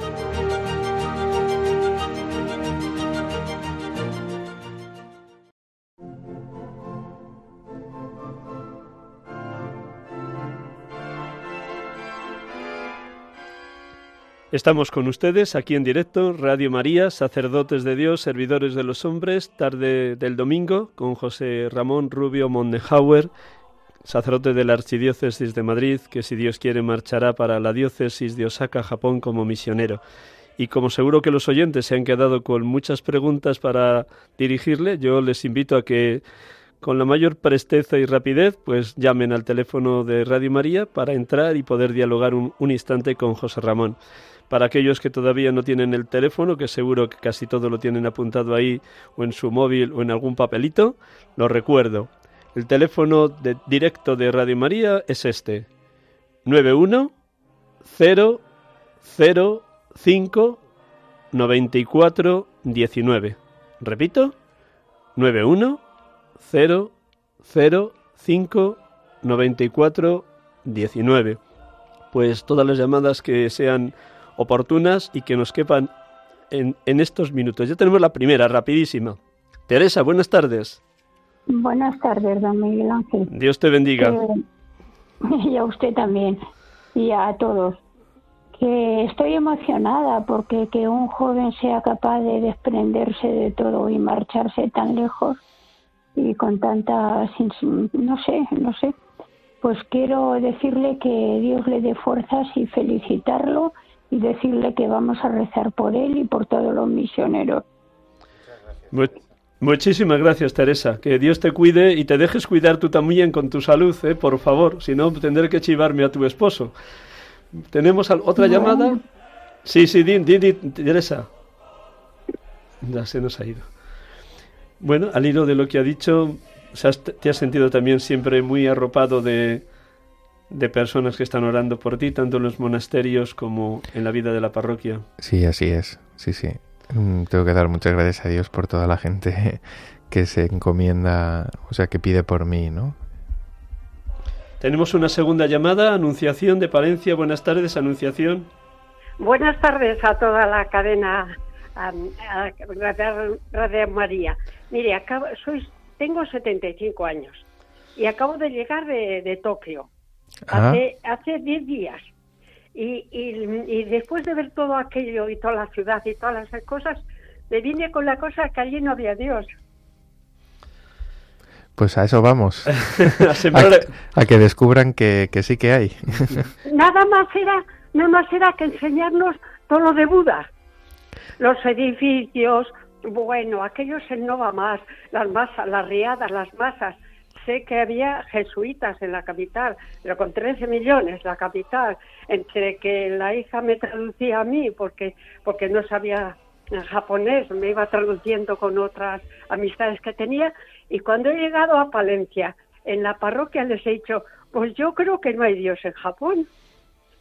Estamos con ustedes aquí en directo, Radio María, sacerdotes de Dios, servidores de los hombres, tarde del domingo, con José Ramón Rubio Mondenhauer, sacerdote de la Archidiócesis de Madrid, que si Dios quiere marchará para la diócesis de Osaka, Japón, como misionero. Y como seguro que los oyentes se han quedado con muchas preguntas para dirigirle, yo les invito a que con la mayor presteza y rapidez, pues llamen al teléfono de Radio María para entrar y poder dialogar un, un instante con José Ramón. Para aquellos que todavía no tienen el teléfono, que seguro que casi todo lo tienen apuntado ahí o en su móvil o en algún papelito, lo recuerdo. El teléfono directo de Radio María es este: 91 005 94 19. Repito: 91 005 94 19. Pues todas las llamadas que sean oportunas y que nos quepan en, en estos minutos. Ya tenemos la primera, rapidísima. Teresa, buenas tardes. Buenas tardes, don Miguel Ángel. Dios te bendiga. Que- y a usted también, y a todos. Que estoy emocionada porque que un joven sea capaz de desprenderse de todo y marcharse tan lejos y con tanta, no sé, no sé. Pues quiero decirle que Dios le dé fuerzas y felicitarlo y decirle que vamos a rezar por él y por todos los misioneros. Mu- Muchísimas gracias, Teresa. Que Dios te cuide y te dejes cuidar tú también con tu salud, ¿eh? por favor. Si no, tendré que chivarme a tu esposo. ¿Tenemos otra llamada? Sí, sí, di, di, di, Teresa. Ya se nos ha ido. Bueno, al hilo de lo que ha dicho, te has sentido también siempre muy arropado de, de personas que están orando por ti, tanto en los monasterios como en la vida de la parroquia. Sí, así es. Sí, sí. Mm, Tengo que dar muchas gracias a Dios por toda la gente que se encomienda, o sea, que pide por mí, ¿no? Tenemos una segunda llamada, Anunciación de Palencia. Buenas tardes, Anunciación. Buenas tardes a toda la cadena a Radio, Radio María. Mire, acabo, soy, tengo 75 años y acabo de llegar de, de Tokio hace, hace 10 días. Y, y, y después de ver todo aquello y toda la ciudad y todas esas cosas, me vine con la cosa que allí no había Dios. pues a eso vamos. A que descubran que, que sí que hay. Nada más era, nada más era que enseñarnos todo lo de Buda. Los edificios, bueno, aquello se no va más, las masas, las riadas, las masas. Sé que había jesuitas en la capital, pero con 13 millones la capital, entre que la hija me traducía a mí porque porque no sabía japonés, me iba traduciendo con otras amistades que tenía y cuando he llegado a Palencia, en la parroquia les he dicho, pues yo creo que no hay Dios en Japón.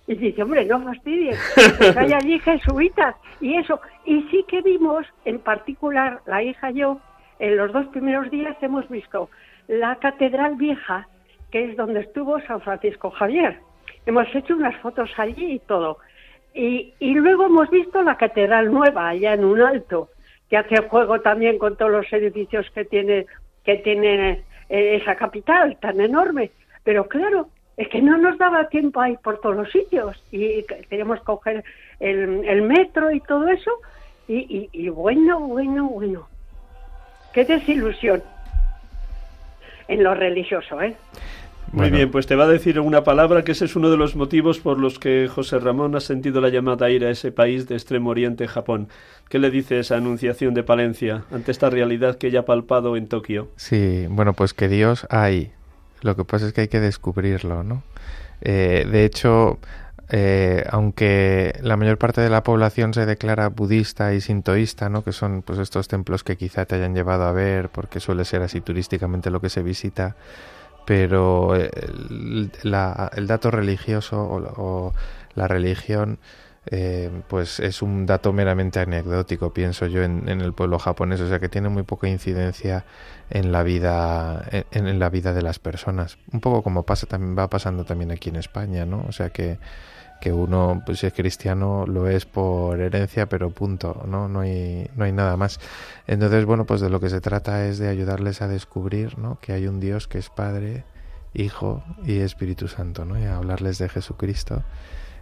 Y dice, hombre, no fastidies, pues hay allí jesuitas y eso. Y sí que vimos, en particular, la hija y yo, en los dos primeros días hemos visto la catedral vieja, que es donde estuvo San Francisco Javier. Hemos hecho unas fotos allí y todo. Y, luego hemos visto la catedral nueva, allá en un alto, que hace juego también con todos los edificios que tiene, que tiene eh, esa capital tan enorme. Pero claro, es que no nos daba tiempo a ir por todos los sitios y teníamos que coger el, el metro y todo eso. Y bueno, bueno, bueno. Qué desilusión en lo religioso, ¿eh? Muy Bueno. bien, pues te va a decir una palabra que ese es uno de los motivos por los que José Ramón ha sentido la llamada a ir a ese país de extremo oriente, Japón. ¿Qué le dice esa anunciación de Palencia ante esta realidad que ella ha palpado en Tokio? Sí, bueno, pues que Dios hay. Lo que pasa es que hay que descubrirlo, ¿no? Eh, de hecho, eh, aunque la mayor parte de la población se declara budista y sintoísta, ¿no? Que son pues estos templos que quizá te hayan llevado a ver, porque suele ser así turísticamente lo que se visita, pero el, la- el dato religioso o, la- religión eh, pues es un dato meramente anecdótico, pienso yo, en, en el pueblo japonés, o sea que tiene muy poca incidencia en la vida, en la vida de las personas. Un poco como pasa también, va pasando también aquí en España, ¿no? O sea que, que uno, pues si es cristiano, lo es por herencia, pero punto, ¿no? No hay, no hay nada más. Entonces, bueno, pues de lo que se trata es de ayudarles a descubrir, ¿no? Que hay un Dios que es Padre, Hijo y Espíritu Santo, ¿no? Y a hablarles de Jesucristo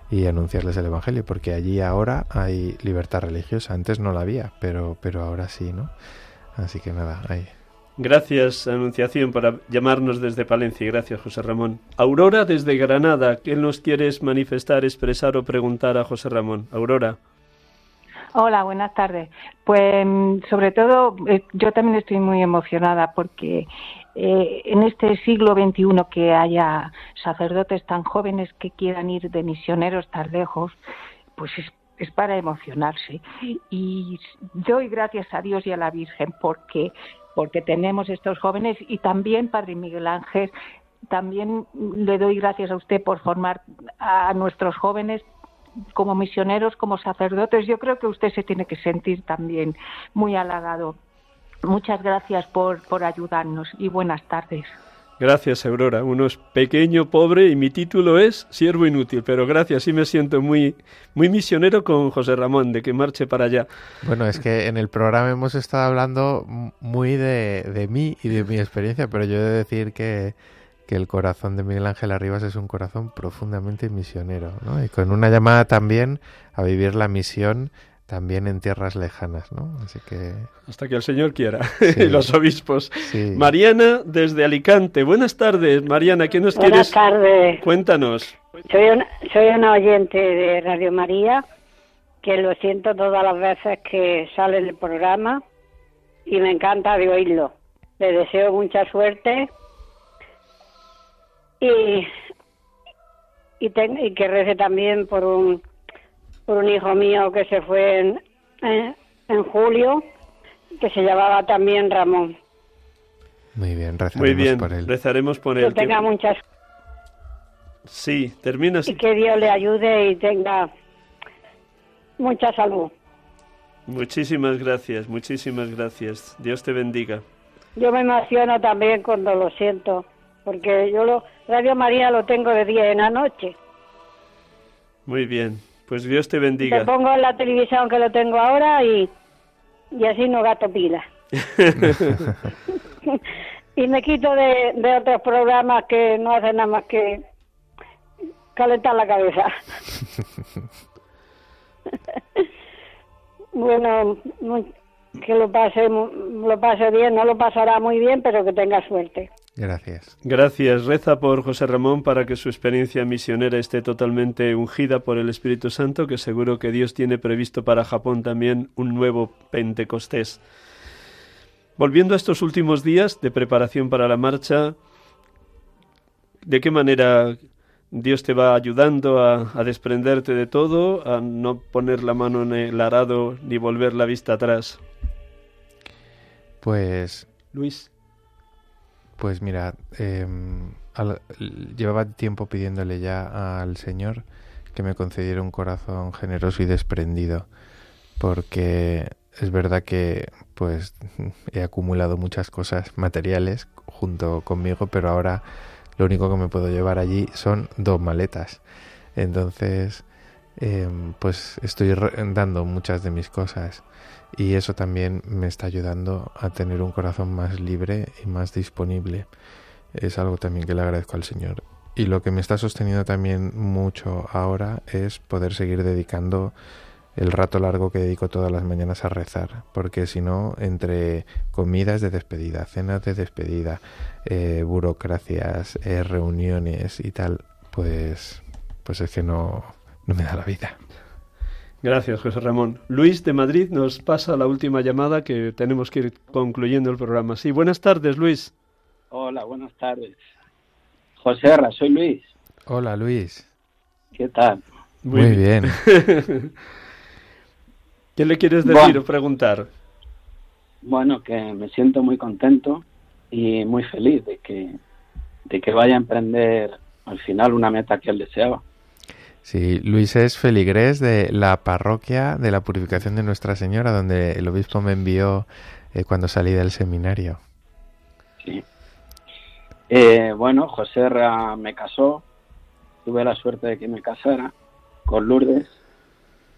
y anunciarles el Evangelio, porque allí ahora hay libertad religiosa. Antes no la había, pero, pero ahora sí, ¿no? Así que nada, ahí. Gracias, Anunciación, por llamarnos desde Palencia. Gracias, José Ramón. Aurora, desde Granada. ¿Qué nos quieres manifestar, expresar o preguntar a José Ramón? Aurora. Hola, buenas tardes. Pues mm, sobre todo eh, yo también estoy muy emocionada porque eh, en este siglo XXI que haya sacerdotes tan jóvenes que quieran ir de misioneros tan lejos, pues es, es para emocionarse. Y doy gracias a Dios y a la Virgen porque, porque tenemos estos jóvenes y también, Padre Miguel Ángel, también le doy gracias a usted por formar a nuestros jóvenes como misioneros, como sacerdotes, yo creo que usted se tiene que sentir también muy halagado. Muchas gracias por, por ayudarnos y buenas tardes. Gracias, Aurora. Uno es pequeño, pobre y mi título es Siervo Inútil. Pero gracias, sí me siento muy, muy misionero con José Ramón, de que marche para allá. Bueno, es que en el programa hemos estado hablando muy de, de mí y de mi experiencia, pero yo he de decir que, que el corazón de Miguel Ángel Arribas es un corazón profundamente misionero, ¿no? Y con una llamada también a vivir la misión también en tierras lejanas, ¿no? Así que Hasta que el Señor quiera. Sí. y los obispos. sí. Mariana, desde Alicante. Buenas tardes, Mariana. ¿Qué nos Buenas quieres? tardes. Cuéntanos. Soy una, soy una oyente de Radio María que lo siento todas las veces que sale el programa y me encanta de oírlo. Le deseo mucha suerte y, y, ten- y que rece también por un, por un hijo mío que se fue en, en, en julio, que se llamaba también Ramón. Muy bien, rezaremos Muy bien. por él. Rezaremos por Que él. tenga Que- muchas Sí, termina y que Dios le ayude y tenga mucha salud. Muchísimas gracias, muchísimas gracias. Dios te bendiga. Yo me emociono también cuando lo siento, porque yo lo Radio María lo tengo de día en la noche. Muy bien. Pues Dios te Te bendiga. pongo en la televisión que lo tengo ahora y, y así no gato pila. y me quito de, de otros programas que no hacen nada más que calentar la cabeza. bueno, que lo pase, lo pase bien, no lo pasará muy bien, pero que tenga suerte. Gracias. Gracias. Reza por José Ramón para que su experiencia misionera esté totalmente ungida por el Espíritu Santo, que seguro que Dios tiene previsto para Japón también un nuevo Pentecostés. Volviendo a estos últimos días de preparación para la marcha, ¿de qué manera Dios te va ayudando a, a desprenderte de todo, a no poner la mano en el arado ni volver la vista atrás? Pues Luis. Pues mira, em, al- llevaba tiempo pidiéndole ya al Señor que me concediera un corazón generoso y desprendido, porque es verdad que pues he acumulado muchas cosas materiales junto conmigo, pero ahora lo único que me puedo llevar allí son dos maletas. Entonces, em, pues estoy dando muchas de mis cosas y eso también me está ayudando a tener un corazón más libre y más disponible. Es algo también que le agradezco al Señor. Y lo que me está sosteniendo también mucho ahora es poder seguir dedicando el rato largo que dedico todas las mañanas a rezar, porque si no, entre comidas de despedida, cenas de despedida, eh, burocracias, eh, reuniones y tal, pues, pues es que no, no me da la vida. Gracias, José Ramón. Luis de Madrid nos pasa la última llamada que tenemos que ir concluyendo el programa. Sí, buenas tardes, Luis. Hola, buenas tardes. José Arra, soy Luis. Hola, Luis. ¿Qué tal? Muy, bien. ¿Qué le quieres decir o preguntar? Bueno, que me siento muy contento y muy feliz de que, de que vaya a emprender al final una meta que él deseaba. Sí, Luis es feligrés de la parroquia de la Purificación de Nuestra Señora, donde el obispo me envió eh, cuando salí del seminario. Sí. Eh, bueno, José me casó, tuve la suerte de que me casara con Lourdes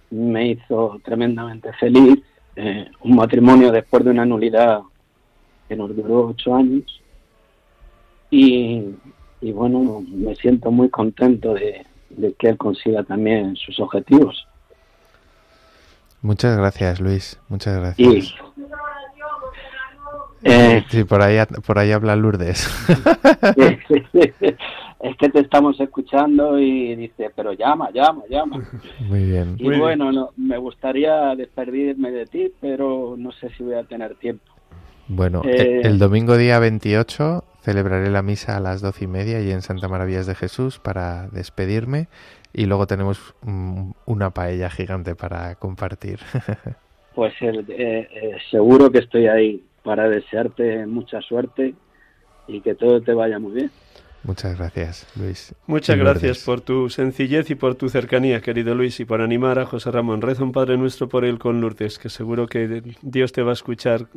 me hizo tremendamente feliz. Eh, un matrimonio después de una nulidad que nos duró ocho años. Y, bueno, me siento muy contento de, que él consiga también sus objetivos. Muchas gracias, Luis. Muchas gracias. Eh, sí, por ahí, por ahí habla Lourdes. es que te estamos escuchando y dice, pero llama, llama, llama. Muy bien. Y bueno, No, me gustaría despedirme de ti, pero no sé si voy a tener tiempo. Bueno, eh, el domingo día 28 celebraré la misa a las doce y media y en Santa Maravillas de Jesús para despedirme y luego tenemos una paella gigante para compartir. pues eh, eh, seguro que estoy ahí para desearte mucha suerte y que todo te vaya muy bien. Muchas gracias, Luis. Muchas gracias por tu sencillez y por tu cercanía, querido Luis, y por animar a José Ramón. Reza un Padre Nuestro por él con Lourdes, que seguro que Dios te va a escuchar,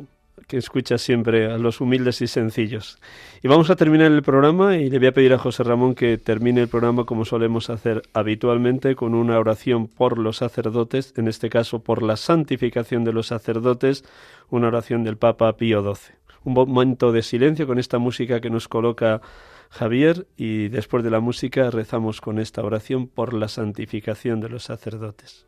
que escucha siempre a los humildes y sencillos. Y vamos a terminar el programa y le voy a pedir a José Ramón que termine el programa como solemos hacer habitualmente, con una oración por los sacerdotes, en este caso por la santificación de los sacerdotes, una oración del Papa Pío XII. Un momento de silencio con esta música que nos coloca Javier y después de la música rezamos con esta oración por la santificación de los sacerdotes.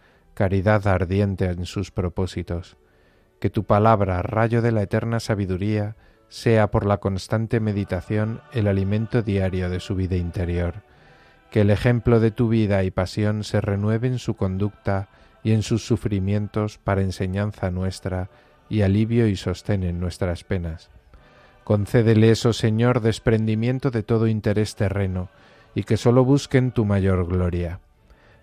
caridad ardiente en sus propósitos. Que tu palabra, rayo de la eterna sabiduría, sea por la constante meditación el alimento diario de su vida interior, que el ejemplo de tu vida y pasión se renueve en su conducta y en sus sufrimientos para enseñanza nuestra y alivio y sostén en nuestras penas. Concédeles, oh Señor, desprendimiento de todo interés terreno, y que sólo busquen tu mayor gloria.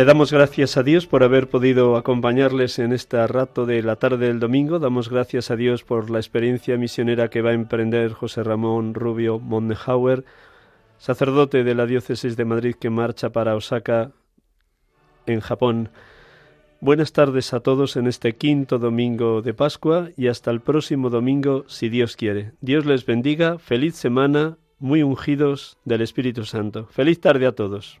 Le damos gracias a Dios por haber podido acompañarles en este rato de la tarde del domingo. Damos gracias a Dios por la experiencia misionera que va a emprender José Ramón Rubio Mondenhauer, sacerdote de la diócesis de Madrid que marcha para Osaka, en Japón. Buenas tardes a todos en este quinto domingo de Pascua y hasta el próximo domingo, si Dios quiere. Dios les bendiga, feliz semana, muy ungidos del Espíritu Santo. Feliz tarde a todos.